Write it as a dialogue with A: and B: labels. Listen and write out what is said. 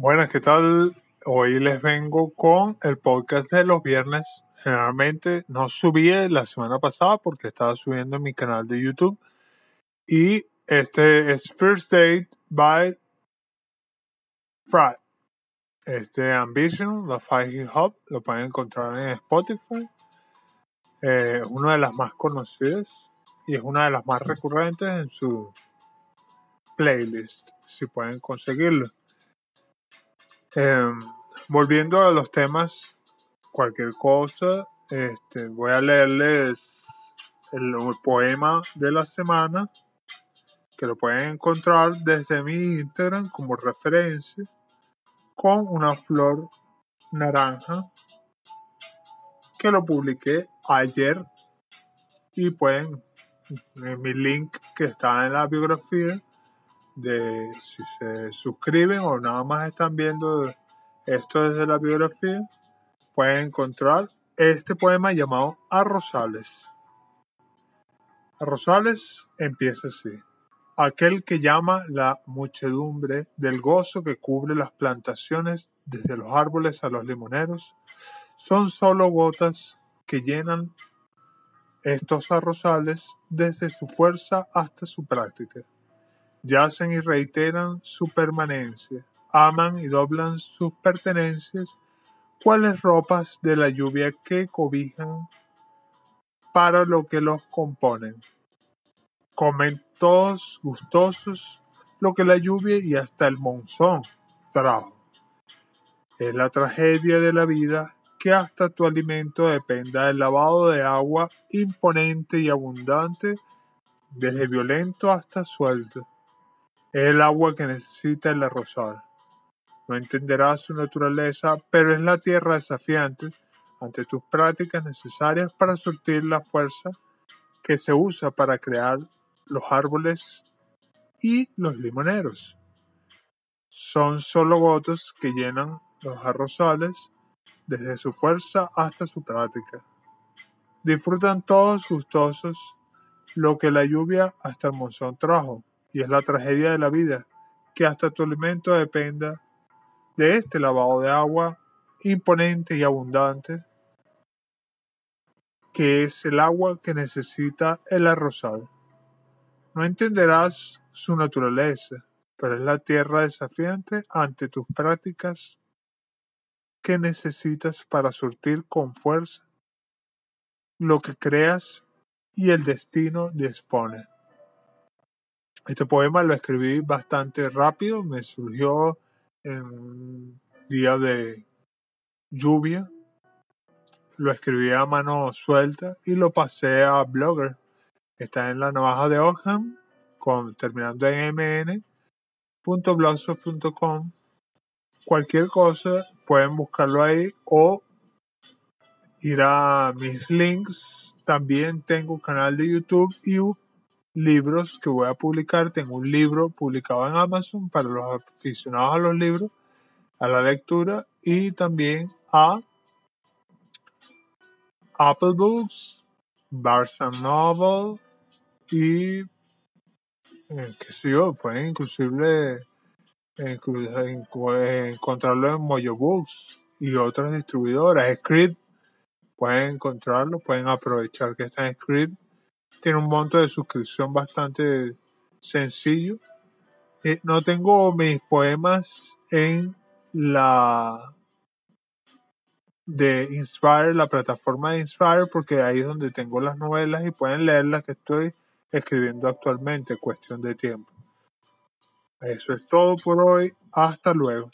A: Buenas, ¿qué tal? Hoy les vengo con el podcast de los viernes. Generalmente no subí la semana pasada porque estaba subiendo en mi canal de YouTube. Y este es First Date by Fry. Este Ambition, la Hip Hop, lo pueden encontrar en Spotify. Eh, una de las más conocidas y es una de las más recurrentes en su playlist, si pueden conseguirlo. Em, volviendo a los temas, cualquier cosa, este, voy a leerles el, poema de la semana, que lo pueden encontrar desde mi Instagram como referencia, con una flor naranja, que lo publiqué ayer y pueden, en mi link que está en la biografía, de si se suscriben o nada más están viendo esto desde la biografía, pueden encontrar este poema llamado A Rosales. A Rosales empieza así. Aquel que llama la muchedumbre del gozo que cubre las plantaciones desde los árboles a los limoneros, son solo gotas que llenan estos arrozales desde su fuerza hasta su práctica yacen y reiteran su permanencia, aman y doblan sus pertenencias, cuales ropas de la lluvia que cobijan para lo que los componen. Comen todos gustosos lo que la lluvia y hasta el monzón trajo. Es la tragedia de la vida que hasta tu alimento dependa del lavado de agua imponente y abundante, desde violento hasta suelto es el agua que necesita el arrozal. No entenderás su naturaleza, pero es la tierra desafiante ante tus prácticas necesarias para surtir la fuerza que se usa para crear los árboles y los limoneros. Son solo gotas que llenan los arrozales desde su fuerza hasta su práctica. Disfrutan todos gustosos lo que la lluvia hasta el monzón trajo y es la tragedia de la vida, que hasta tu alimento dependa de este lavado de agua imponente y abundante, que es el agua que necesita el arrozal. No entenderás su naturaleza, pero es la tierra desafiante ante tus prácticas que necesitas para surtir con fuerza lo que creas y el destino dispone. Este poema lo escribí bastante rápido, me surgió en un día de lluvia. Lo escribí a mano suelta y lo pasé a Blogger. Está en la navaja de Ogham, con, terminando en mn.blogspot.com. Cualquier cosa pueden buscarlo ahí o ir a mis links. También tengo un canal de YouTube y libros que voy a publicar. Tengo un libro publicado en Amazon para los aficionados a los libros, a la lectura y también a Apple Books, Barnes Noble y eh, qué sé yo, pueden inclusive encontrarlo en Mojo Books y otras distribuidoras. Script, pueden encontrarlo, pueden aprovechar que está en Script tiene un monto de suscripción bastante sencillo. Eh, no tengo mis poemas en la de Inspire, la plataforma de Inspire, porque ahí es donde tengo las novelas y pueden leer las que estoy escribiendo actualmente, cuestión de tiempo. Eso es todo por hoy. Hasta luego.